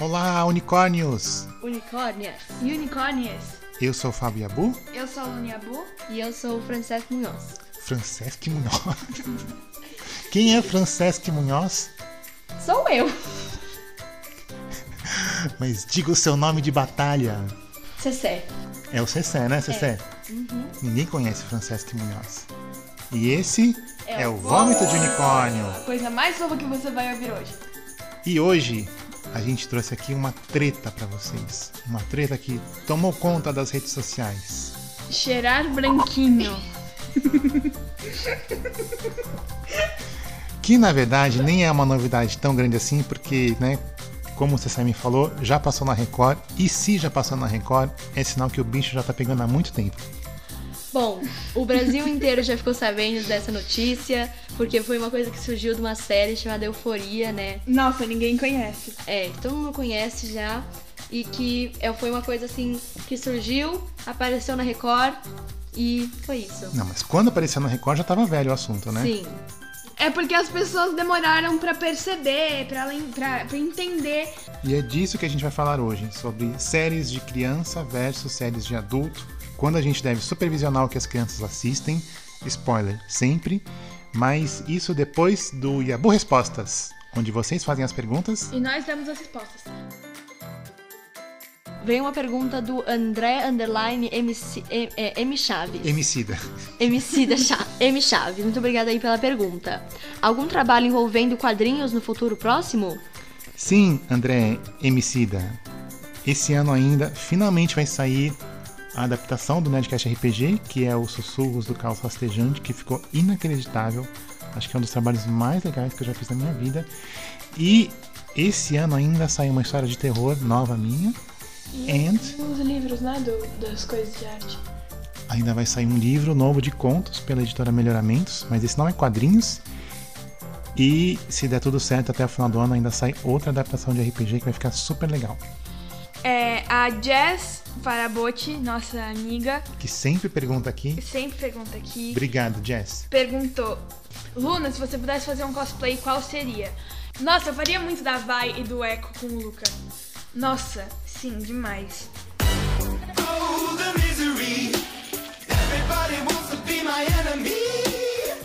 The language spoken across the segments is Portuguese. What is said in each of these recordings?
Olá, unicórnios! Unicórnias. Unicórnios. Eu sou o Fábio Abu, Eu sou a Luniabu. E eu sou o Francesco Munhoz. Francesc Munhoz. Quem é Francesc Munhoz? Sou eu. Mas diga o seu nome de batalha. Cessé. É o Cessé, né, Cessé? Ninguém conhece Francesc Munhoz. E esse é, o Vômito de Unicórnio. A coisa mais nova que você vai ouvir hoje. E hoje a gente trouxe aqui uma treta pra vocês. Uma treta que tomou conta das redes sociais. Cheirar branquinho. Que na verdade nem é uma novidade tão grande assim, porque, né, como o Cessé me falou, já passou na Record. E se já passou na Record, é sinal que o bicho já tá pegando há muito tempo. Bom, o Brasil inteiro já ficou sabendo dessa notícia, porque foi uma coisa que surgiu de uma série chamada Euforia, né? Nossa, ninguém conhece. É, todo mundo conhece já. E que é, foi uma coisa assim que surgiu, apareceu na Record e foi isso. Não, mas quando apareceu na Record já tava velho o assunto, né? Sim. É porque as pessoas demoraram pra perceber, pra, lem- pra, pra entender. E é disso que a gente vai falar hoje, sobre séries de criança versus séries de adulto, quando a gente deve supervisionar o que as crianças assistem, spoiler, sempre, mas isso depois do Yabu Respostas, onde vocês fazem as perguntas. E nós damos as respostas. Veio uma pergunta do André Underline MC, M, é, M Chaves. Emicida. MC da Cha M Chaves. Muito obrigada aí pela pergunta. Algum trabalho envolvendo quadrinhos no futuro próximo? Sim, André Emicida. Esse ano ainda, finalmente vai sair a adaptação do Nerdcast RPG, que é o Sussurros do Caos Rastejante, que ficou inacreditável. Acho que é um dos trabalhos mais legais que eu já fiz na minha vida. E esse ano ainda sai uma história de terror nova minha. And Os livros, né? Do, das coisas de arte. ainda vai sair um livro novo de contos pela editora Melhoramentos, mas esse não é quadrinhos. E se der tudo certo até o final do ano, ainda sai outra adaptação de RPG que vai ficar super legal. É, a Jess Farabotti, nossa amiga, Que sempre pergunta aqui. sempre pergunta aqui. Obrigado, Jess. perguntou: Luna, se você pudesse fazer um cosplay, qual seria? Nossa, eu faria muito da Vai e do Echo com o Luca. Nossa, sim, demais. Oh, the misery. Everybody wants to be my enemy.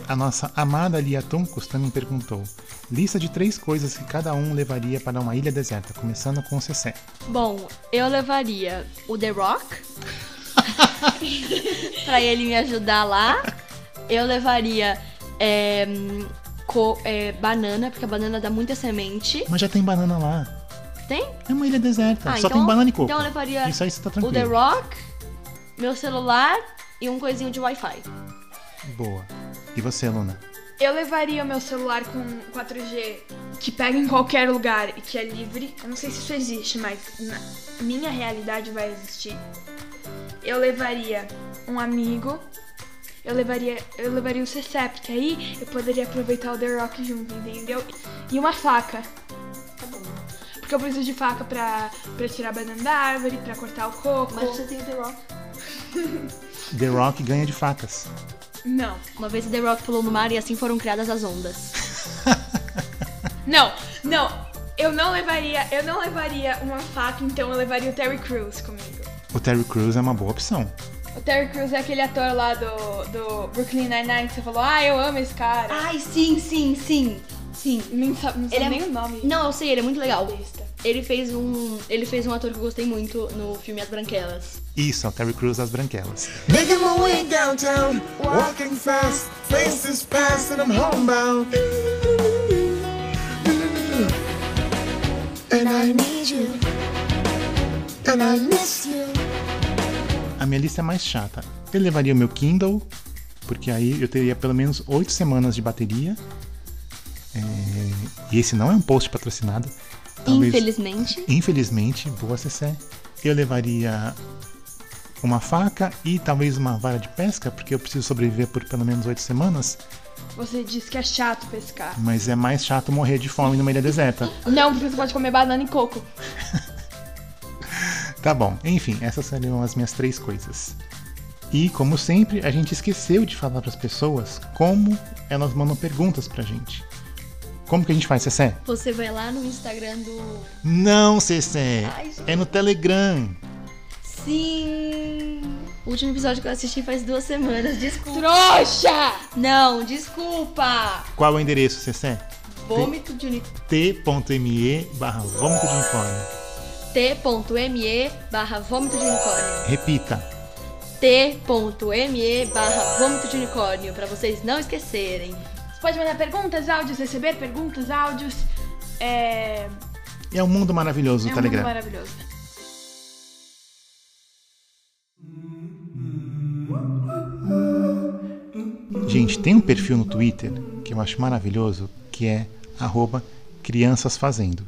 A nossa amada Lia Tuncos também perguntou: lista de três coisas que cada um levaria para uma ilha deserta, começando com o Cessé. Bom, eu levaria o The Rock pra ele me ajudar lá. Eu levaria é, co- é, banana, porque a banana dá muita semente. Mas já tem banana lá. Tem? É uma ilha deserta, Ah, só então- tem banana e coco. então eu levaria Isso aí você tá O The tranquilo. Rock, meu celular e um coisinho de Wi-Fi. Boa. E você, Luna? Eu levaria o meu celular com 4G que pega em qualquer lugar e que é livre. Eu não sei se isso existe, mas na minha realidade vai existir. Eu levaria um amigo. Eu levaria, eu levaria o Cessé, porque aí eu poderia aproveitar o The Rock junto, entendeu? E uma faca. Tá bom. Porque eu preciso de faca pra, pra tirar a banana da árvore, pra cortar o coco. Mas você tem o The Rock. The Rock ganha de facas. Não. Uma vez o The Rock pulou no mar e assim foram criadas as ondas. Não, não. Eu não levaria, eu não levaria uma faca, então eu levaria o Terry Crews comigo. O Terry Crews é uma boa opção. O Terry Crews é aquele ator lá do, do Brooklyn Nine-Nine que você falou, ah, eu amo esse cara. Ai, sim, sim, sim. Sim. Nem sabe, não sabe Ele é nem o nome. Não, eu sei, ele é muito legal. Ele fez um. Ele fez um ator que eu gostei muito no filme As Branquelas. Isso, é o Terry Crews das Branquelas. Making my way downtown, walking fast, faces past, and I'm homebound. And I need you, and I miss you. A minha lista é mais chata. Eu levaria o meu Kindle, porque aí eu teria pelo menos oito semanas de bateria. É, E esse não é um post patrocinado. Talvez- Infelizmente. Infelizmente, boa Cessé. Eu levaria uma faca e talvez uma vara de pesca, porque eu preciso sobreviver por pelo menos oito semanas. Você disse que é chato pescar. Mas é mais chato morrer de fome numa ilha deserta. Não, porque você pode comer banana e coco. Tá bom, enfim, essas seriam as minhas três coisas. E, como sempre, a gente esqueceu de falar para as pessoas como elas mandam perguntas pra gente. Como que a gente faz, Cessé? Você vai lá no Instagram do. Não, Cessé. Ai. É no Telegram. Sim! O último episódio que eu assisti faz duas semanas, desculpa. Trouxa! Não, desculpa! Qual é o endereço, Cessé? Vômito de unicórnio. t.me barra vômito de unicórnio. t.me barra vômito de unicórnio. Repita. t.me barra vômito de unicórnio, pra vocês não esquecerem. Pode mandar perguntas, áudios, receber perguntas, áudios. É, É um mundo maravilhoso é o um mundo Telegram. maravilhoso. Gente, tem um perfil no Twitter que eu acho maravilhoso, que é arroba crianças fazendo.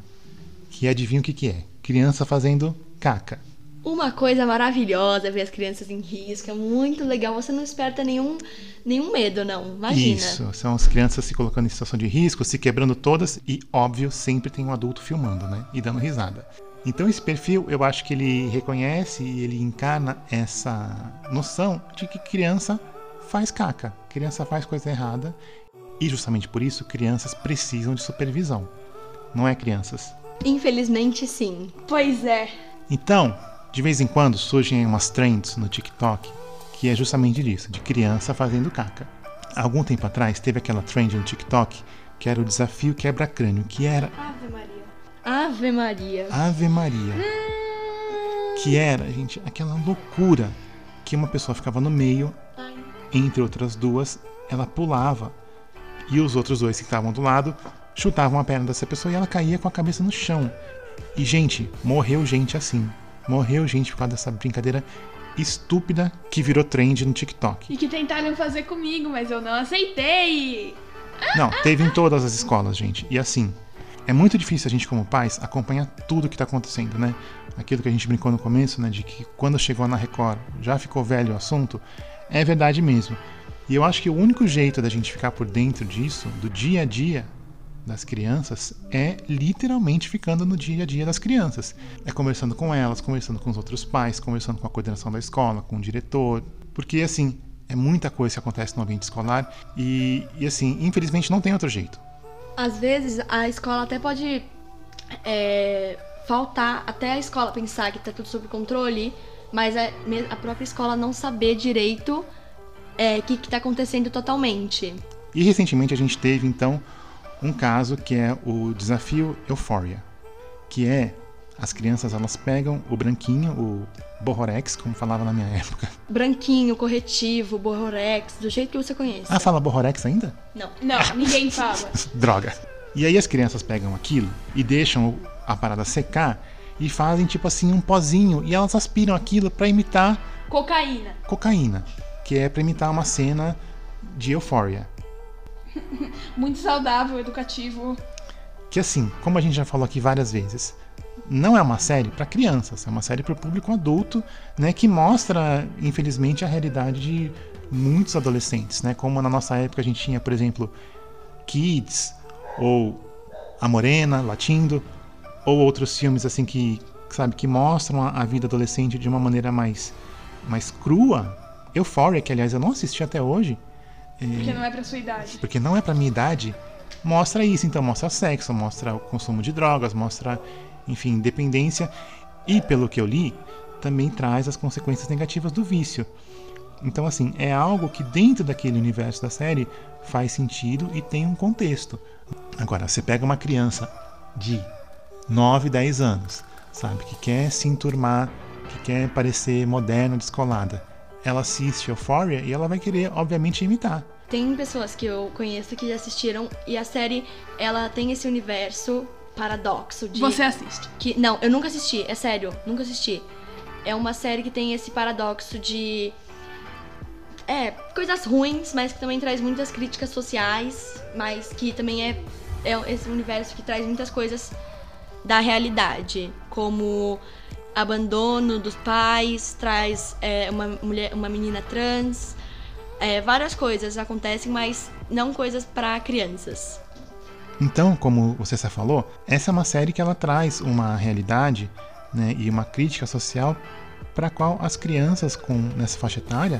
Que adivinha o que, que é? Criança fazendo caca. Uma coisa maravilhosa ver as crianças em risco, é muito legal. Você não esperta nenhum, nenhum medo, não. Imagina. Isso, são as crianças se colocando em situação de risco, se quebrando todas e, óbvio, sempre tem um adulto filmando, né? E dando risada. Então esse perfil, eu acho que ele reconhece e ele encarna essa noção de que criança faz caca, criança faz coisa errada e justamente por isso crianças precisam de supervisão. Não é crianças? Infelizmente, sim. Pois é. Então, de vez em quando surgem umas trends no TikTok que é justamente disso, de criança fazendo caca. Há algum tempo atrás teve aquela trend no TikTok que era o desafio quebra-crânio, que era Ave Maria. Ave Maria. Ave Maria. Que era, gente, aquela loucura que uma pessoa ficava no meio, entre outras duas, ela pulava e os outros dois que estavam do lado chutavam a perna dessa pessoa e ela caía com a cabeça no chão. E, gente, morreu gente assim. Morreu gente por causa dessa brincadeira estúpida que virou trend no TikTok. E que tentaram fazer comigo, mas eu não aceitei. Não, teve em todas as escolas, gente. E assim, é muito difícil a gente, como pais, acompanhar tudo que tá acontecendo, né? Aquilo que a gente brincou no começo, né? De que quando chegou na Record já ficou velho o assunto, é verdade mesmo. E eu acho que o único jeito da gente ficar por dentro disso, do dia a dia das crianças, é literalmente ficando no dia a dia das crianças. É conversando com elas, conversando com os outros pais, conversando com a coordenação da escola, com o diretor. Porque, assim, é muita coisa que acontece no ambiente escolar e, e assim, infelizmente não tem outro jeito. Às vezes a escola até pode é, faltar até a escola pensar que tá tudo sob controle, mas a, me- a própria escola não saber direito é, o que, que tá acontecendo totalmente. E recentemente a gente teve então um caso que é o desafio Euphoria, que é as crianças elas pegam o branquinho, o Borrorex, como falava na minha época. Branquinho, corretivo, borrorex, do jeito que você conhece. Ah, fala Borrorex ainda? Não. Não, ninguém fala. Droga. E aí as crianças pegam aquilo e deixam a parada secar e fazem tipo assim um pozinho e elas aspiram aquilo para imitar Cocaína. cocaína, que é para imitar uma cena de Euphoria. Muito saudável, educativo. que assim, como a gente já falou aqui várias vezes, não é uma série para crianças, é uma série para o público adulto, né, que mostra, infelizmente, a realidade de muitos adolescentes, né, como na nossa época a gente tinha, por exemplo, Kids ou A Morena, Latindo, ou outros filmes assim que, sabe, que mostram a, vida adolescente de uma maneira mais mais crua. Euphoria, que aliás eu não assisti até hoje, Porque não é pra sua idade. porque não é pra minha idade, mostra isso. Então, mostra sexo, mostra o consumo de drogas, mostra, enfim, dependência. E, pelo que eu li, também traz as consequências negativas do vício. Então, assim, é algo que dentro daquele universo da série faz sentido e tem um contexto. Agora, você pega uma criança de 9, 10 anos, sabe, que quer se enturmar, que quer parecer moderna, descolada. Ela assiste Euphoria e ela vai querer, obviamente, imitar. Tem pessoas que eu conheço que já assistiram e a série ela tem esse universo paradoxo de Você assiste. que não, eu nunca assisti, é sério, nunca assisti. É uma série que tem esse paradoxo de é, coisas ruins, mas que também traz muitas críticas sociais, mas que também é, é esse universo que traz muitas coisas da realidade, como abandono dos pais, traz é, uma mulher, uma menina trans, é, várias coisas acontecem, mas não coisas para crianças. Então, como você já falou, essa é uma série que ela traz uma realidade né, e uma crítica social para a qual as crianças com nessa faixa etária,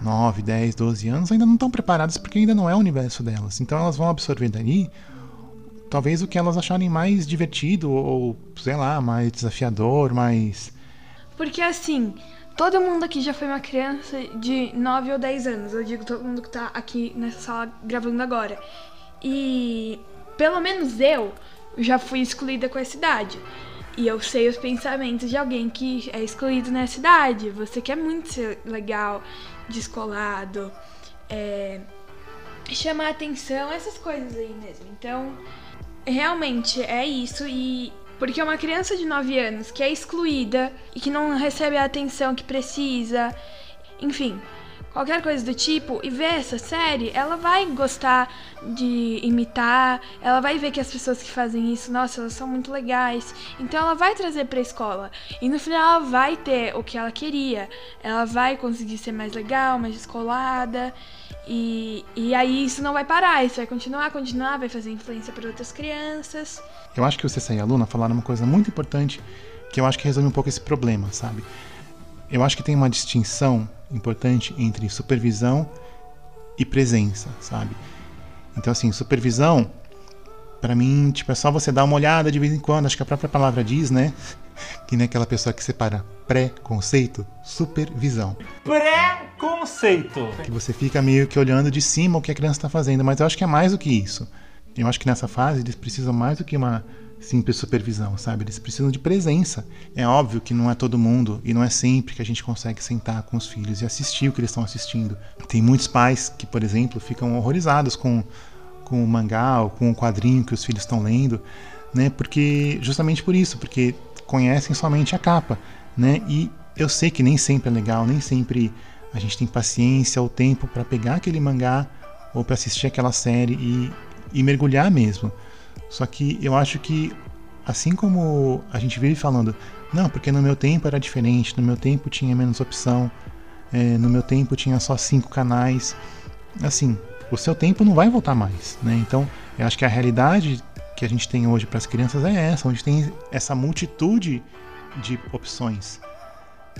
9, 10, 12 anos, ainda não estão preparadas porque ainda não é o universo delas. Então elas vão absorver dali talvez o que elas acharem mais divertido ou, sei lá, mais desafiador, mais. Porque assim, todo mundo aqui já foi uma criança de 9 ou 10 anos. Eu digo todo mundo que tá aqui nessa sala gravando agora. E pelo menos eu já fui excluída com essa idade. E eu sei os pensamentos de alguém que é excluído nessa idade. Você quer muito ser legal, descolado, é, chamar atenção, essas coisas aí mesmo. Então, realmente é isso. E porque uma criança de 9 anos que é excluída e que não recebe a atenção que precisa, enfim, qualquer coisa do tipo, e ver essa série, ela vai gostar de imitar, ela vai ver que as pessoas que fazem isso, nossa, elas são muito legais. Então ela vai trazer pra escola. E no final ela vai ter o que ela queria. Ela vai conseguir ser mais legal, mais descolada. E, e aí isso não vai parar, isso vai continuar, continuar, vai fazer influência para outras crianças. Eu acho que você e a Luna falaram uma coisa muito importante que eu acho que resolve um pouco esse problema, sabe? Eu acho que tem uma distinção importante entre supervisão e presença, sabe? Então, assim, supervisão, pra mim, tipo, é só você dar uma olhada de vez em quando. Acho que a própria palavra diz, né? Que nem aquela pessoa que separa pré-conceito, supervisão. Preconceito. Que você fica meio que olhando de cima o que a criança está fazendo. Mas eu acho que é mais do que isso. Eu acho que nessa fase eles precisam mais do que uma simples supervisão, sabe? Eles precisam de presença. É óbvio que não é todo mundo e não é sempre que a gente consegue sentar com os filhos e assistir o que eles estão assistindo. Tem muitos pais que, por exemplo, ficam horrorizados com, com o mangá ou com o quadrinho que os filhos estão lendo, né? Porque justamente por isso, porque conhecem somente a capa, né? E eu sei que nem sempre é legal, nem sempre a gente tem paciência ou tempo para pegar aquele mangá ou para assistir aquela série e, e mergulhar mesmo. Só que eu acho que, assim como a gente vive falando, não, porque no meu tempo era diferente, no meu tempo tinha menos opção, é, no meu tempo tinha só cinco canais. Assim, o seu tempo não vai voltar mais, né? Então, eu acho que a realidade que a gente tem hoje para as crianças é essa, onde tem essa multitude de opções,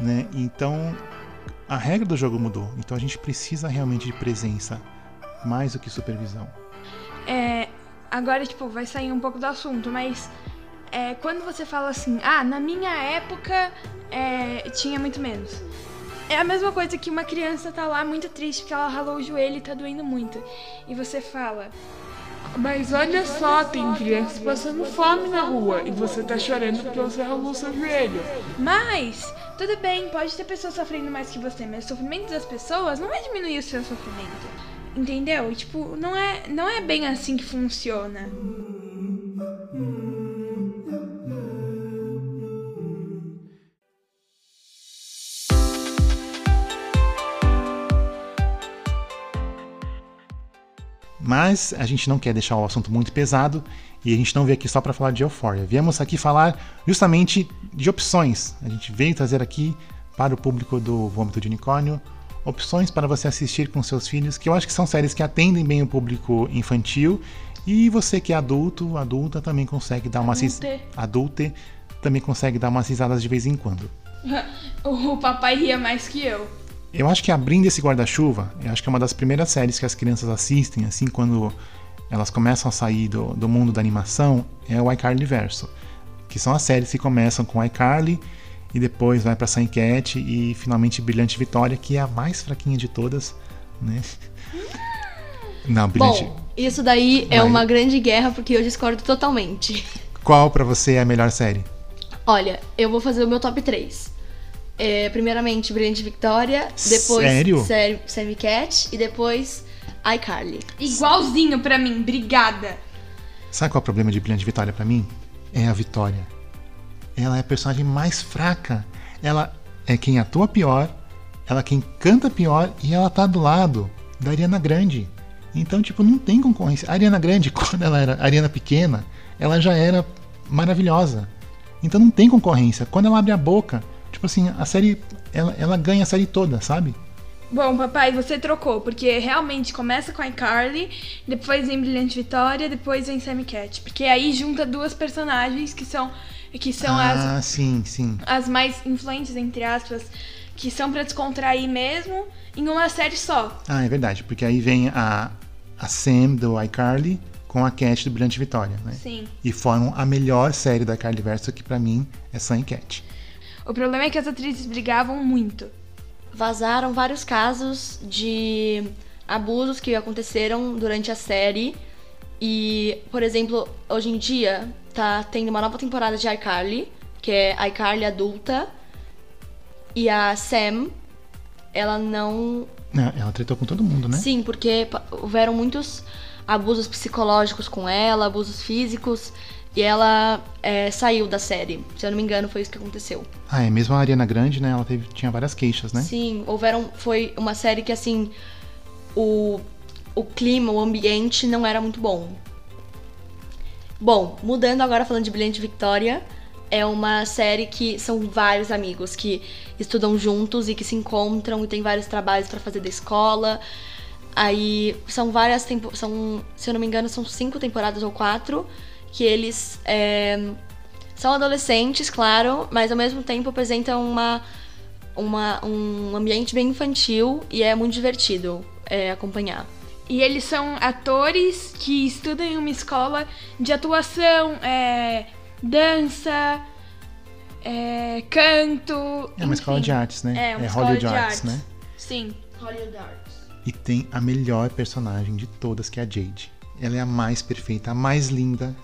né? Então, a regra do jogo mudou. Então, a gente precisa realmente de presença, mais do que supervisão. É, agora, tipo, vai sair um pouco do assunto, mas é, quando você fala assim, ah, na minha época é, tinha muito menos. É a mesma coisa que uma criança tá lá muito triste porque ela ralou o joelho e tá doendo muito. E você fala, Mas olha só, tem crianças passando fome na rua e você tá chorando porque você ralou seu joelho. mas tudo bem, pode ter pessoas sofrendo mais que você, mas o sofrimento das pessoas não vai diminuir o seu sofrimento. Entendeu? Tipo, não é, não é bem assim que funciona. Mas a gente não quer deixar o assunto muito pesado e a gente não veio aqui só para falar de Euphoria. Viemos aqui falar justamente de opções. A gente veio trazer aqui para o público do Vômito de Unicórnio opções para você assistir com seus filhos, que eu acho que são séries que atendem bem o público infantil e você que é adulto, adulta também consegue dar uma Adulte. adulte também consegue dar umas risadas de vez em quando. o papai ria mais que eu. Eu acho que abrindo esse guarda-chuva, eu acho que é uma das primeiras séries que as crianças assistem, assim, quando elas começam a sair do, do mundo da animação, é o iCarly Verso. Que são as séries que começam com iCarly e depois vai pra Sam Cat e finalmente Brilhante Vitória, que é a mais fraquinha de todas, né? Não, Brilhante. Bom, isso daí é Vai. uma grande guerra porque eu discordo totalmente. Qual pra você é a melhor série? Olha, eu vou fazer o meu top 3. É, primeiramente, Brilhante Victoria, depois Sério? Sam- Sammy Cat e depois iCarly. Igualzinho pra mim, obrigada. Sabe qual é o problema de Brilhante Vitória pra mim? É a Vitória. Ela é a personagem mais fraca. Ela é quem atua pior, ela é quem canta pior e ela tá do lado da Ariana Grande. Então, tipo, não tem concorrência. A Ariana Grande, quando ela era Ariana pequena, ela já era maravilhosa. Então não tem concorrência. Quando ela abre a boca, tipo assim, a série, ela, ela ganha a série toda, sabe? Bom, papai, você trocou, porque realmente começa com a iCarly, depois vem Brilhante Vitória, depois vem Sammy Cat. Porque aí junta duas personagens que são, que são as, ah, sim, sim. as mais influentes, entre aspas, que são pra descontrair mesmo, em uma série só. Ah, é verdade, porque aí vem a, a Sam do iCarly com a Cat do Brilhante Vitória, né? Sim. E formam a melhor série da Carly Verso, que pra mim é Sam e Cat. O problema é que as atrizes brigavam muito. Vazaram vários casos de abusos que aconteceram durante a série. E, por exemplo, hoje em dia tá tendo uma nova temporada de iCarly, que é iCarly adulta. E a Sam, ela não Não, ela tretou com todo mundo, né? Sim, porque houveram muitos abusos psicológicos com ela, abusos físicos, e ela é, saiu da série. Se eu não me engano, foi isso que aconteceu. Ah, é mesmo a Ariana Grande, né? Ela teve, tinha várias queixas, né? Sim, houveram. Foi uma série que assim. O, o clima, o ambiente não era muito bom. Bom, mudando agora falando de Brilhante Victoria, é uma série que são vários amigos que estudam juntos e que se encontram e tem vários trabalhos pra fazer da escola. Aí são várias tempo, são, se eu não me engano, são cinco temporadas ou quatro que eles é, são adolescentes, claro, mas ao mesmo tempo apresentam uma, uma um ambiente bem infantil e é muito divertido é, acompanhar. E eles são atores que estudam em uma escola de atuação, é, dança, é, canto. É uma escola de artes, né? É, uma é escola Hollywood de Arts, artes. né? Sim. Hollywood Arts. E tem a melhor personagem de todas, que é a Jade. Ela é a mais perfeita, a mais linda.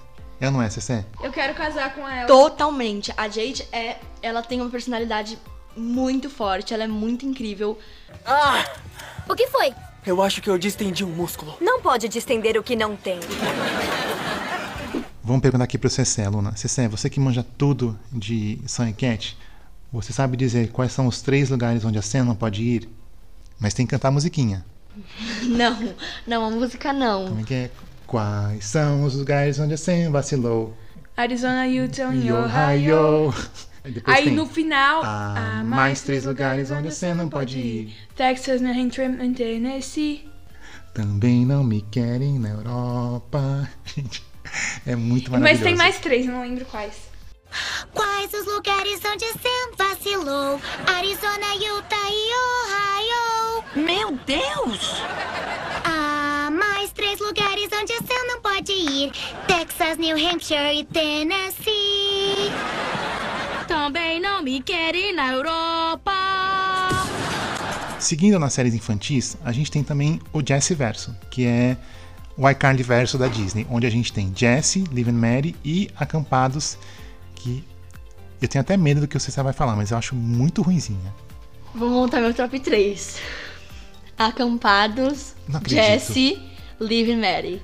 Ela não é, Cessé? Eu quero casar com ela. Totalmente. A Jade é, ela tem uma personalidade muito forte, ela é muito incrível. O que foi? Eu acho que eu distendi um músculo. Não pode distender o que não tem. Vamos perguntar aqui pro Cessé, Luna. Cessé, você que manja tudo de e Cat, você sabe dizer quais são os três lugares onde a Sam não pode ir? Mas tem que cantar a musiquinha. Não, não, a música não. Como é que é? Quais são os lugares onde a Sam vacilou? Arizona, Utah E Ohio. Ohio. Aí tem, no final, Há há mais três lugares onde você não pode ir. Texas, New Hampshire Tennessee. Também não me querem na Europa. Gente, é muito Mas maravilhoso. tem mais três, não lembro quais. Quais os lugares onde Sam vacilou? Arizona, Utah e Ohio. Meu Deus! Ir: Texas, New Hampshire e Tennessee. Também não me querem na Europa. Seguindo nas séries infantis, a gente tem também o Jessie Verso, que é o iCarly Verso da Disney, onde a gente tem Jessie, Liv and Mary e Acampados, que eu tenho até medo do que o César vai falar, mas eu acho muito ruinzinha. Vou montar meu top 3. Acampados. Jessie, Liv and Mary.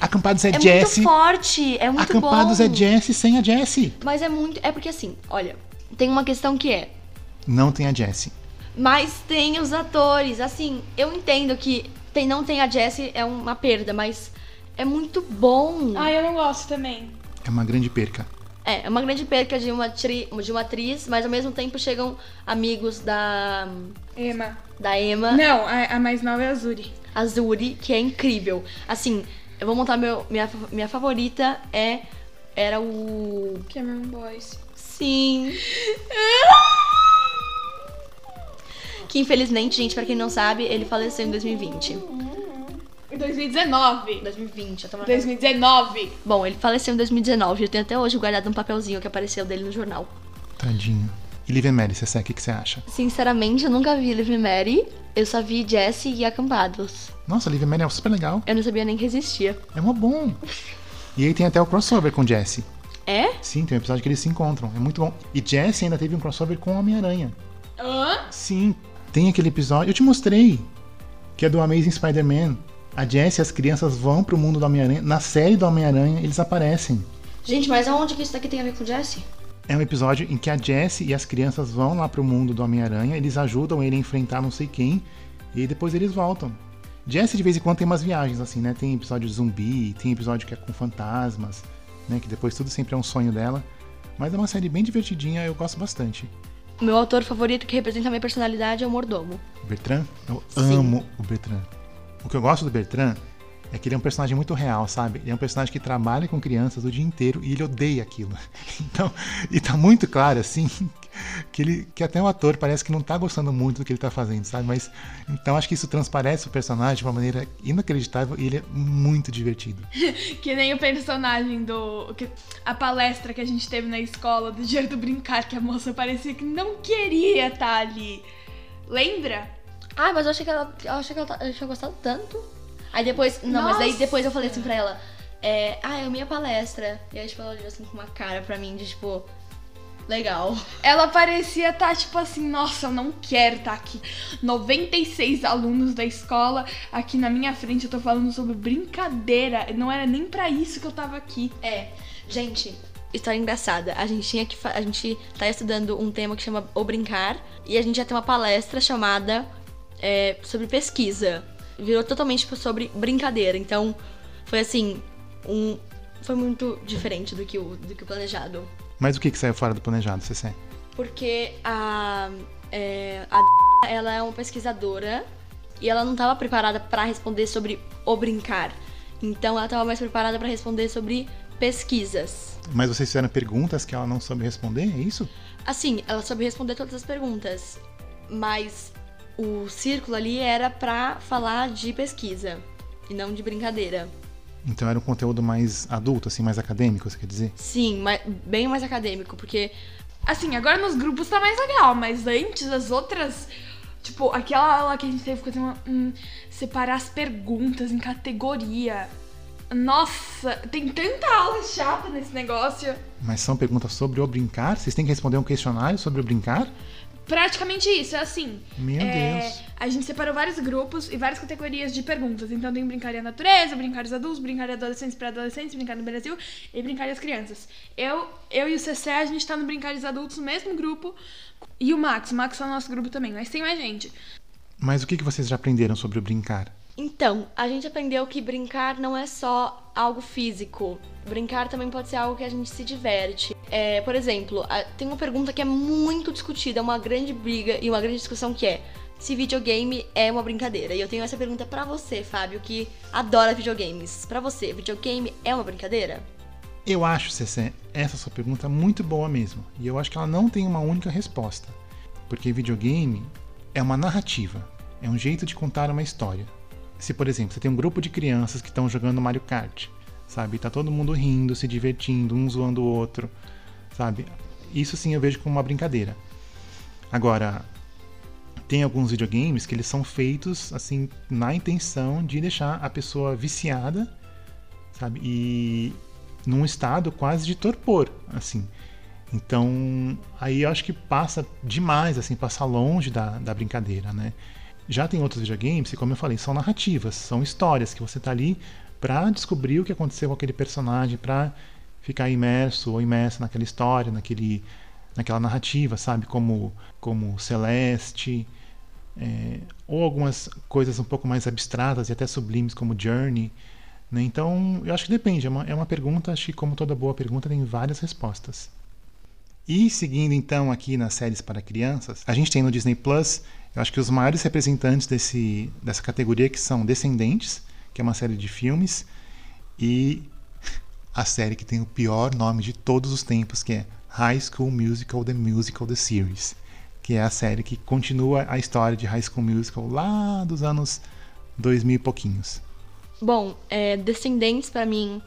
Acampados é, É Jessie. muito forte, é muito Acampados bom. é Jessie sem a Jessie. Mas é muito. É porque assim, olha, tem uma questão que é. Não tem a Jessie. Mas tem os atores. Assim, eu entendo que tem, não tem a Jessie é uma perda, mas é muito bom. Ah, eu não gosto também. É uma grande perca. É, é uma grande perca de uma, tri- de uma atriz, mas ao mesmo tempo chegam amigos da, Emma. da Emma, Não, a, a mais nova é a Zuri. a Zuri, que é incrível. Assim, eu vou montar meu. Minha, minha favorita é. Era o. Cameron Boyce. Sim. Que infelizmente, gente, pra quem não sabe, ele faleceu em 2020. Em 2019. 2020, eu tava 2019. Bom, ele faleceu em 2019. Eu tenho até hoje guardado um papelzinho que apareceu dele no jornal. Tadinho. E Liv and Mary, Cessé, o que, que você acha? Sinceramente, eu nunca vi Liv and Mary. Eu só vi Jessie e Acampados. Nossa, Liv and Mary é super legal. Eu não sabia nem que existia. É uma bom. E aí tem até o crossover com Jessie. É? Sim, tem um episódio que eles se encontram. É muito bom. E Jessie ainda teve um crossover com Homem-Aranha. Hã? Sim, tem aquele episódio. Eu te mostrei. Que é do Amazing Spider-Man. A Jessie e as crianças vão pro mundo do Homem-Aranha. Na série do Homem-Aranha, eles aparecem. Gente, mas aonde que isso daqui tem a ver com Jessie? É um episódio em que a Jessie e as crianças vão lá pro mundo do Homem-Aranha. Eles ajudam ele a enfrentar não sei quem. E depois eles voltam. Jessie de vez em quando tem umas viagens assim, né? Tem episódio de zumbi, tem episódio que é com fantasmas, né? Que depois tudo sempre é um sonho dela. Mas é uma série bem divertidinha, eu gosto bastante. Meu autor favorito que representa a minha personalidade é o Mordomo. Bertrand? Eu Sim. amo o Bertrand. O que eu gosto do Bertrand é que ele é um personagem muito real, sabe? Ele é um personagem que trabalha com crianças o dia inteiro e ele odeia aquilo. Então, e tá muito claro, assim, que ele que até o ator parece que não tá gostando muito do que ele tá fazendo, sabe? Mas então acho que isso transparece o personagem de uma maneira inacreditável e ele é muito divertido. Que nem o personagem do. que- a palestra que a gente teve na escola do dia do brincar, que a moça parecia que não queria estar ali. Lembra? Ah, mas eu achei que ela. Eu achei que ela tá- tinha gostado tanto. Aí depois. Não, mas aí Nossa. depois eu falei assim pra ela. É, ah, é a minha palestra. E aí, tipo, ela olhou assim com uma cara pra mim de tipo. Legal. Ela parecia estar tipo assim, nossa, eu não quero estar aqui. 96 alunos da escola aqui na minha frente, eu tô falando sobre brincadeira. Não era nem pra isso que eu tava aqui. É, gente, história engraçada. A gente tinha que. A gente tá estudando um tema que chama O Brincar. E a gente ia ter uma palestra chamada é, sobre pesquisa. Virou totalmente tipo, sobre brincadeira. Então, foi assim. Um, foi muito diferente do que o, do que o planejado. Mas o que, que saiu fora do planejado, Cessé? Porque a, é, a ela é uma pesquisadora e ela não estava preparada para responder sobre o brincar. Então ela estava mais preparada para responder sobre pesquisas. Mas vocês fizeram perguntas que ela não soube responder, é isso? Assim, ela soube responder todas as perguntas, mas o círculo ali era pra falar de pesquisa e não de brincadeira. Então era um conteúdo mais adulto, assim, mais acadêmico, você quer dizer? Sim, mas bem mais acadêmico, porque Assim, agora nos grupos tá mais legal, mas antes as outras. Tipo, aquela aula que a gente teve que fazer uma, hum, separar as perguntas em categoria. Nossa, tem tanta aula chata nesse negócio. Mas são perguntas sobre o brincar? Vocês têm que responder um questionário sobre o brincar? Praticamente isso, é assim. Meu é, Deus. A gente separou vários grupos e várias categorias de perguntas. Então tem brincar e a natureza, brincar dos adultos, brincar de adolescentes para adolescentes, brincar no Brasil e brincar das crianças. Eu, eu e o CC, a gente tá no brincar dos adultos no mesmo grupo. E o Max, o Max tá no nosso grupo também, mas tem mais gente. Mas o que, que vocês já aprenderam sobre o brincar? Então, a gente aprendeu que brincar não é só algo físico. Brincar também pode ser algo que a gente se diverte. É, por exemplo, tem uma pergunta que é muito discutida, uma grande briga e uma grande discussão que é se videogame é uma brincadeira. E eu tenho essa pergunta pra você, Fábio, que adora videogames. Pra você, videogame é uma brincadeira? Eu acho, Cessé, essa sua pergunta é muito boa mesmo. E eu acho que ela não tem uma única resposta. Porque videogame é uma narrativa, é um jeito de contar uma história. Se, por exemplo, você tem um grupo de crianças que estão jogando Mario Kart, sabe? Tá todo mundo rindo, se divertindo, um zoando o outro, sabe? Isso sim eu vejo como uma brincadeira. Agora, tem alguns videogames que eles são feitos assim na intenção de deixar a pessoa viciada, sabe? E num estado quase de torpor, assim. Então, aí eu acho que passa demais, assim, passa longe da, da brincadeira, né? Já tem outros videogames que, como eu falei, são narrativas, são histórias que você tá ali pra descobrir o que aconteceu com aquele personagem, pra ficar imerso ou imersa naquela história, naquele, naquela narrativa, sabe? Como, como Celeste, é, ou algumas coisas um pouco mais abstratas e até sublimes, como Journey. Né? Então, eu acho que depende. É uma, é uma pergunta, acho que como toda boa pergunta, tem várias respostas. E seguindo então aqui nas séries para crianças, a gente tem no Disney Plus, eu acho que os maiores representantes desse, dessa categoria que são Descendentes, que é uma série de filmes, e a série que tem o pior nome de todos os tempos, que é High School Musical The Musical The Series, que é a série que continua a história de High School Musical lá dos anos 2000 e pouquinhos. Bom, é, Descendentes pra mim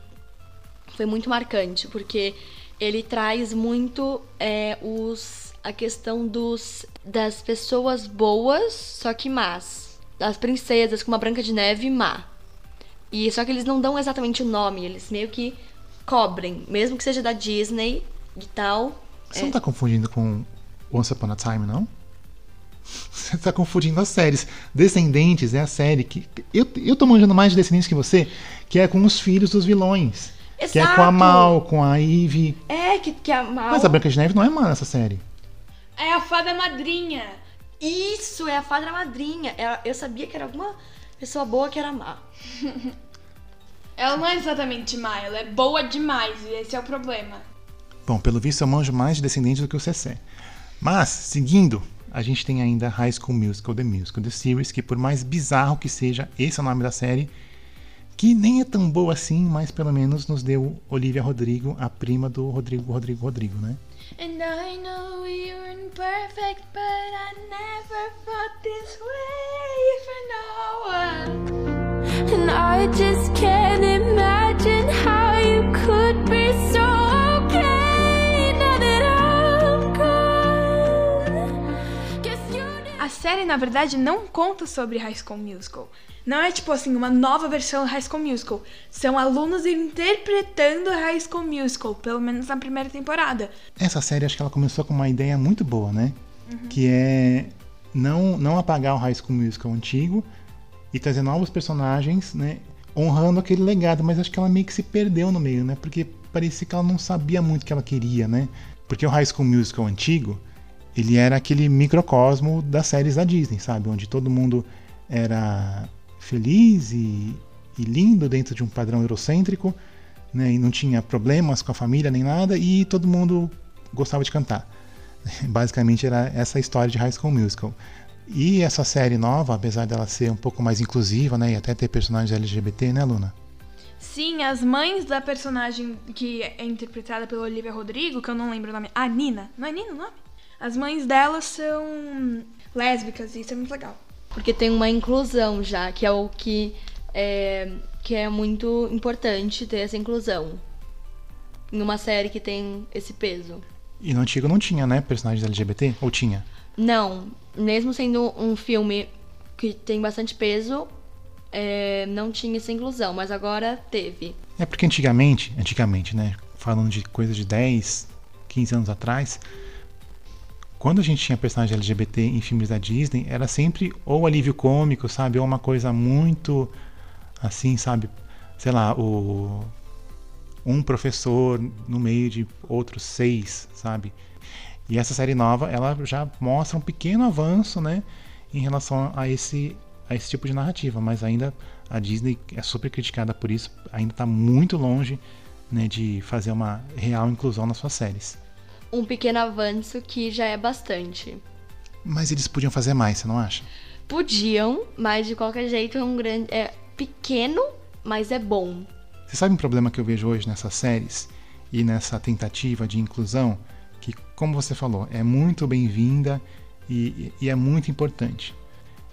foi muito marcante, porque ele traz muito é, os, a questão dos, das pessoas boas, só que más. Das princesas, como a Branca de Neve má. E só que eles não dão exatamente o nome, eles meio que cobrem, mesmo que seja da Disney e tal. Você não tá confundindo com Once Upon a Time, não? Você tá confundindo as séries. Descendentes é a série que. Eu, eu tô manjando mais de Descendentes que você, que é com os filhos dos vilões. Que é com a Exato. Mal, com a Eve. É, que, que a Mal... Mas a Branca de Neve não é má nessa série. É a fada madrinha. Isso, é a fada madrinha. Ela- Eu sabia que era alguma pessoa boa que era má. Ela não é exatamente má, ela é boa demais, e esse é o problema. Bom, pelo visto eu manjo mais de Descendentes do que o Cessé. Mas, seguindo, a gente tem ainda High School Musical, The Musical, The Series, que por mais bizarro que seja, esse é o nome da série, que nem é tão boa assim, mas pelo menos nos deu Olivia Rodrigo, a prima do Rodrigo Rodrigo Rodrigo, né? And I know you're imperfect, but I never felt this way for no one. And I just can't imagine how you could be so okay now that I'm gone. A série, na verdade, não conta sobre High School Musical. Não é tipo assim, uma nova versão do High School Musical. São alunos interpretando High School Musical, pelo menos na primeira temporada. Essa série acho que ela começou com uma ideia muito boa, né? Que é não, não apagar o High School Musical antigo e trazer novos personagens, né? Honrando aquele legado, mas acho que ela meio que se perdeu no meio, né? Porque parecia que ela não sabia muito o que ela queria, né? Porque o High School Musical antigo, ele era aquele microcosmo das séries da Disney, sabe? Onde todo mundo era feliz e, e lindo dentro de um padrão eurocêntrico, né? E não tinha problemas com a família nem nada, e todo mundo gostava de cantar. Basicamente era essa a história de High School Musical. E essa série nova, apesar dela ser um pouco mais inclusiva, né, e até ter personagens LGBT, né, Luna? Sim, as mães da personagem que é interpretada pela Olivia Rodrigo, que eu não lembro o nome. Ah, Nina. Não é Nina o nome? As mães delas são lésbicas, e isso é muito legal. Porque tem uma inclusão já, que é o que é, que é muito importante ter essa inclusão. Em uma série que tem esse peso. E no antigo não tinha, né, personagens LGBT? Ou tinha? Não, mesmo sendo um filme que tem bastante peso, é, não tinha essa inclusão, mas agora teve. É porque antigamente, antigamente, né, falando de coisa de 10, 15 anos atrás, quando a gente tinha personagem LGBT em filmes da Disney, era sempre ou alívio cômico, sabe, ou uma coisa muito assim, sabe, sei lá, o um professor no meio de outros seis, sabe? E essa série nova, ela já mostra um pequeno avanço, né, em relação a esse a esse tipo de narrativa, mas ainda a Disney é super criticada por isso, ainda está muito longe, né, de fazer uma real inclusão nas suas séries. Um pequeno avanço que já é bastante. Mas eles podiam fazer mais, você não acha? Podiam, mas de qualquer jeito é um grande. É pequeno, mas é bom. Você sabe um problema que eu vejo hoje nessas séries e nessa tentativa de inclusão? Que, como você falou, é muito bem-vinda e, e é muito importante.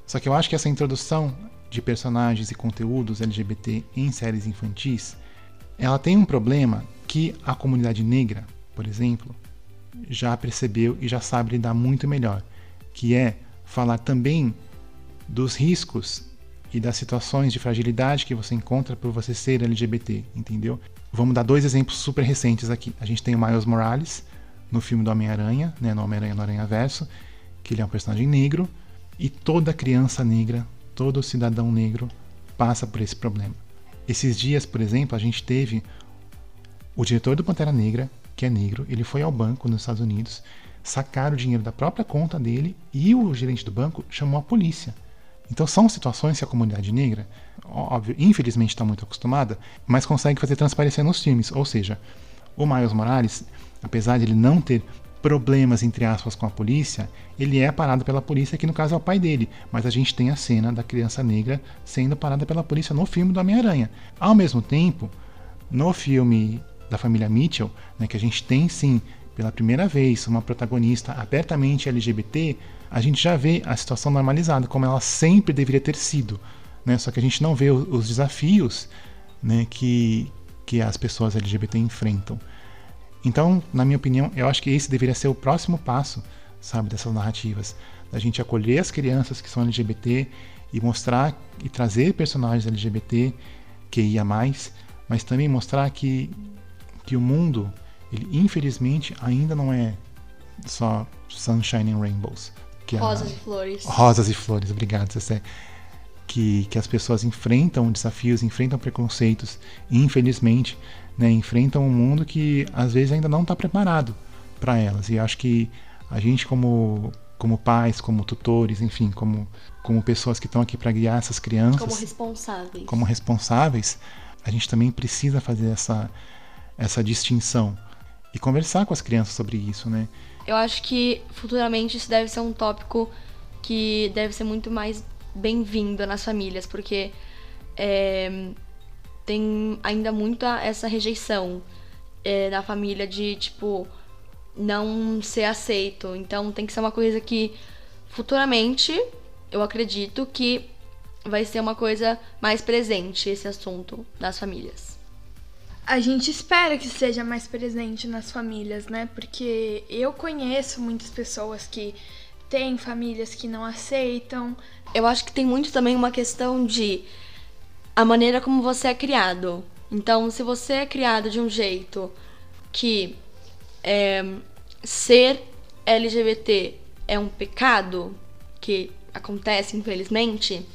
Só que eu acho que essa introdução de personagens e conteúdos LGBT em séries infantis, ela tem um problema que a comunidade negra, por exemplo, já percebeu e já sabe lidar muito melhor, que é falar também dos riscos e das situações de fragilidade que você encontra por você ser LGBT, entendeu? Vamos dar dois exemplos super recentes aqui. A gente tem o Miles Morales no filme do Homem-Aranha, né, no Homem-Aranha no Aranha Verso, que ele é um personagem negro e toda criança negra, todo cidadão negro passa por esse problema. Esses dias, por exemplo, a gente teve o diretor do Pantera Negra, que é negro, ele foi ao banco nos Estados Unidos, sacar o dinheiro da própria conta dele e o gerente do banco chamou a polícia. Então são situações que a comunidade negra, óbvio, infelizmente está muito acostumada, mas consegue fazer transparecer nos filmes. Ou seja, o Miles Morales, apesar de ele não ter problemas entre aspas com a polícia, ele é parado pela polícia, que no caso é o pai dele, mas a gente tem a cena da criança negra sendo parada pela polícia no filme do Homem-Aranha. Ao mesmo tempo, no filme da família Mitchell, né, que a gente tem sim pela primeira vez uma protagonista abertamente LGBT, a gente já vê a situação normalizada, como ela sempre deveria ter sido. Né? Só que a gente não vê os desafios né, que, que as pessoas LGBT enfrentam. Então, na minha opinião, eu acho que esse deveria ser o próximo passo, sabe, dessas narrativas. Da gente acolher as crianças que são LGBT e mostrar e trazer personagens LGBT que ia mais, mas também mostrar que, que o mundo, ele infelizmente ainda não é só sunshine and rainbows. Que a- Rosas e flores. Rosas e flores, obrigado, Cessé. Que, que as pessoas enfrentam desafios, enfrentam preconceitos e, infelizmente, né, enfrentam um mundo que às vezes ainda não está preparado para elas. E acho que a gente, como, como pais, como tutores, enfim, como, como pessoas que estão aqui para guiar essas crianças, Como responsáveis. como responsáveis, a gente também precisa fazer essa, essa distinção e conversar com as crianças sobre isso, né? Eu acho que futuramente isso deve ser um tópico que deve ser muito mais bem-vindo nas famílias, porque é, tem ainda muita essa rejeição é, na família de, tipo, não ser aceito. Então tem que ser uma coisa que futuramente eu acredito que vai ser uma coisa mais presente esse assunto das famílias. A gente espera que seja mais presente nas famílias, né? Porque eu conheço muitas pessoas que têm famílias que não aceitam. Eu acho que tem muito também uma questão de a maneira como você é criado. Então, se você é criado de um jeito que é, ser LGBT é um pecado, que acontece infelizmente,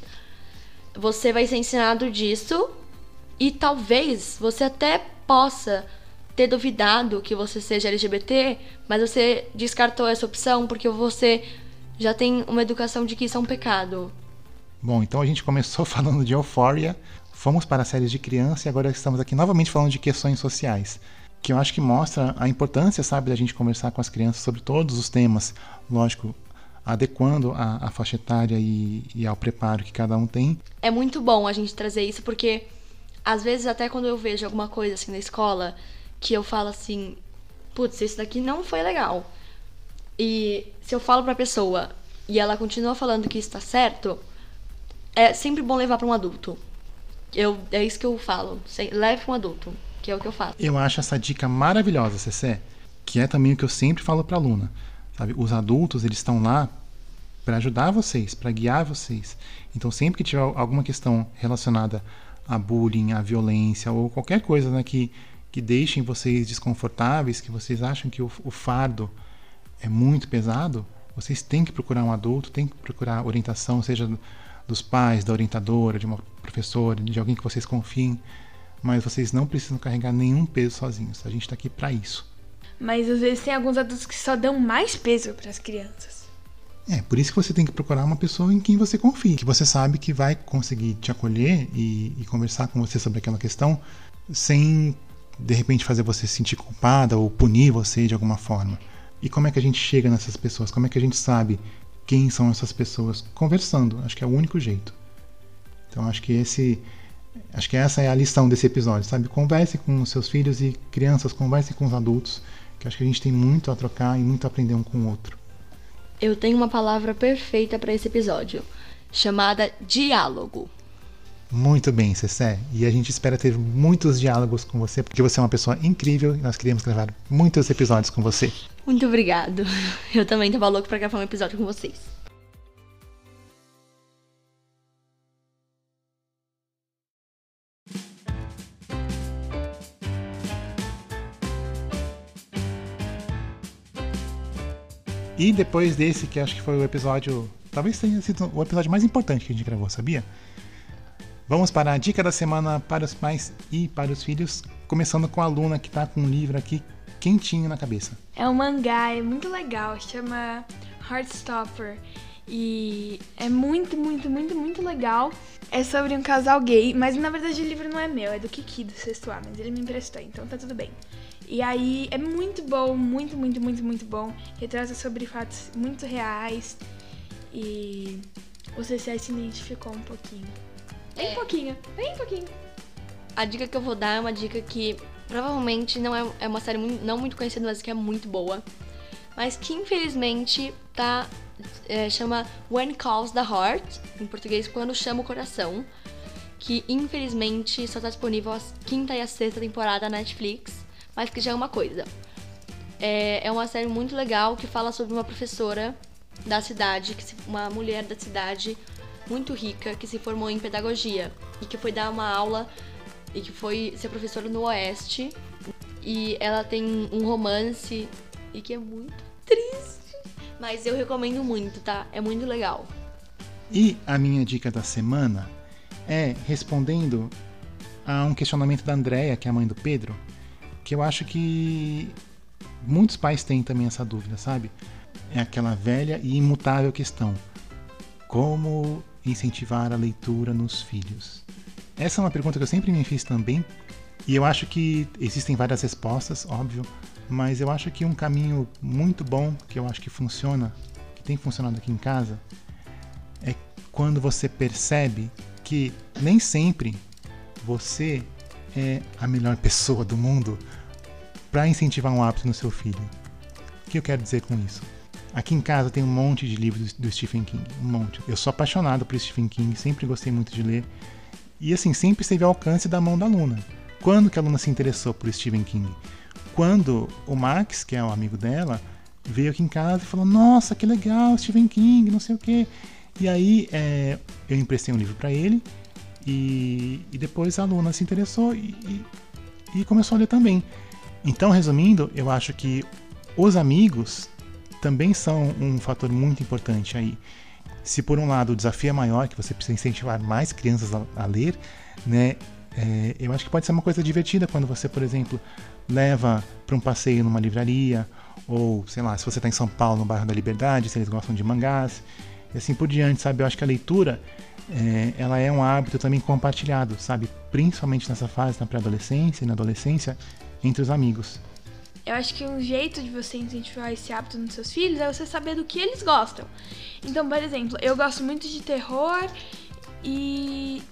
você vai ser ensinado disso e talvez você até possa ter duvidado que você seja LGBT, mas você descartou essa opção porque você já tem uma educação de que isso é um pecado. Bom, então a gente começou falando de Euphoria, fomos para séries de criança e agora estamos aqui novamente falando de questões sociais, que eu acho que mostra a importância, sabe, da gente conversar com as crianças sobre todos os temas, lógico, adequando a, a faixa etária e, e ao preparo que cada um tem. É muito bom a gente trazer isso porque às vezes até quando eu vejo alguma coisa assim na escola que eu falo assim, putz, isso daqui não foi legal. E se eu falo pra pessoa e ela continua falando que isso tá certo, é sempre bom levar pra um adulto. Eu, é isso que eu falo. Leve um adulto, que é o que eu faço. Eu acho essa dica maravilhosa, Cessé, que é também o que eu sempre falo para aluna. Sabe, os adultos, eles estão lá para ajudar vocês, para guiar vocês. Então, sempre que tiver alguma questão relacionada a bullying, a violência ou qualquer coisa né, que, que deixem vocês desconfortáveis, que vocês acham que o, o fardo é muito pesado, vocês têm que procurar um adulto, têm que procurar orientação, seja do- dos pais, da orientadora, de uma professora, de alguém que vocês confiem. Mas vocês não precisam carregar nenhum peso sozinhos. A gente está aqui para isso. Mas às vezes tem alguns adultos que só dão mais peso para as crianças. É, por isso que você tem que procurar uma pessoa em quem você confie, que você sabe que vai conseguir te acolher e, e conversar com você sobre aquela questão sem, de repente, fazer você se sentir culpada ou punir você de alguma forma. E como é que a gente chega nessas pessoas? Como é que a gente sabe quem são essas pessoas? Conversando, acho que é o único jeito. Então acho que esse, acho que essa é a lição desse episódio, sabe? Converse com os seus filhos e crianças, converse com os adultos, que acho que a gente tem muito a trocar e muito a aprender um com o outro. Eu tenho uma palavra perfeita pra esse episódio, chamada diálogo. Muito bem, Cessé. E a gente espera ter muitos diálogos com você, porque você é uma pessoa incrível e nós queríamos gravar muitos episódios com você. Muito obrigado. Eu também tava louco pra gravar um episódio com vocês. E depois desse, que acho que foi o episódio. Talvez tenha sido o episódio mais importante que a gente gravou, sabia? Vamos para a dica da semana para os pais e para os filhos, começando com a Luna que tá com um livro aqui quentinho na cabeça. É um mangá, é muito legal, chama Heartstopper. E é muito, muito, muito, muito legal. É sobre um casal gay, mas na verdade o livro não é meu, é do Kiki do sexto A, mas ele me emprestou, então tá tudo bem. E aí é muito bom, muito, muito, muito, muito bom. Retrata sobre fatos muito reais e você se identificou um pouquinho. Bem É. pouquinho, bem pouquinho. A dica que eu vou dar é uma dica que provavelmente não é, é uma série mui- não muito conhecida, mas que é muito boa. Mas que infelizmente tá. é, chama When Calls the Heart, em português, Quando Chama o Coração. Que infelizmente só tá disponível a quinta e a sexta temporada na Netflix, mas que já é uma coisa. É, é uma série muito legal que fala sobre uma professora da cidade, que se- uma mulher da cidade muito rica que se formou em pedagogia e que foi dar uma aula e que foi ser professora no Oeste. E ela tem um romance e que é muito triste. Mas eu recomendo muito, tá? É muito legal. E a minha dica da semana é respondendo a um questionamento da Andrea, que é a mãe do Pedro, que eu acho que muitos pais têm também essa dúvida, sabe? É aquela velha e imutável questão: como incentivar a leitura nos filhos? Essa é uma pergunta que eu sempre me fiz também, e eu acho que existem várias respostas, óbvio, mas eu acho que um caminho muito bom, que eu acho que funciona, que tem funcionado aqui em casa, é quando você percebe que nem sempre você é a melhor pessoa do mundo para incentivar um hábito no seu filho. O que eu quero dizer com isso? Aqui em casa tem um monte de livros do Stephen King, um monte. Eu sou apaixonado por Stephen King, sempre gostei muito de ler. E assim, sempre esteve ao alcance da mão da Luna. Quando que a Luna se interessou por Stephen King? Quando o Max, que é o amigo dela, veio aqui em casa e falou: Nossa, que legal, Stephen King, não sei o quê. E aí é, eu emprestei um livro para ele e, e, depois a Luna se interessou e, e, e começou a ler também. Então, resumindo, eu acho que os amigos também são um fator muito importante aí. Se por um lado o desafio é maior, que você precisa incentivar mais crianças a, a ler, né? É, eu acho que pode ser uma coisa divertida quando você, por exemplo, leva para um passeio numa livraria, ou sei lá, se você está em São Paulo, no bairro da Liberdade, se eles gostam de mangás, e assim por diante, sabe? Eu acho que a leitura é, ela é um hábito também compartilhado, sabe? Principalmente nessa fase, na pré-adolescência e na adolescência, entre os amigos. Eu acho que um jeito de você incentivar esse hábito nos seus filhos é você saber do que eles gostam. Então, por exemplo, eu gosto muito de terror e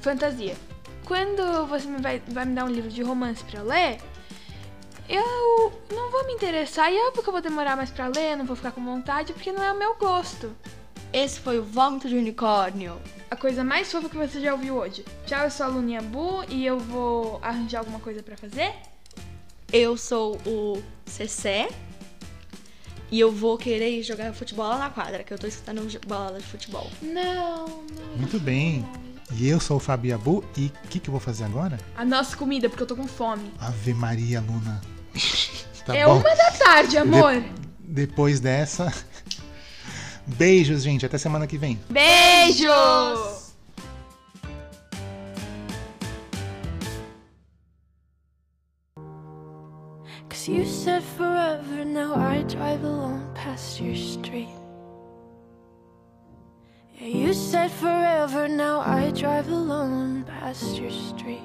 fantasia. Quando você me vai, vai me dar um livro de romance para ler, eu não vou me interessar e é óbvio que eu vou demorar mais para ler, não vou ficar com vontade porque não é o meu gosto. Esse foi o Vômito de Unicórnio. A coisa mais fofa que você já ouviu hoje. Tchau, eu sou a Luninha Bu e eu vou arranjar alguma coisa para fazer. Eu sou o Cessé. E eu vou querer jogar futebol lá na quadra, que eu tô escutando bola de futebol. Não, não. Muito bem. E eu sou o Fabiabu e o que, que eu vou fazer agora? A nossa comida, porque eu tô com fome. Ave Maria, Luna. Tá é bom. uma da tarde, amor. De- depois dessa. Beijos, gente. Até semana que vem. Beijos! Cause you said forever, now I drive alone past your street. Yeah, you said forever, now I drive alone past your street.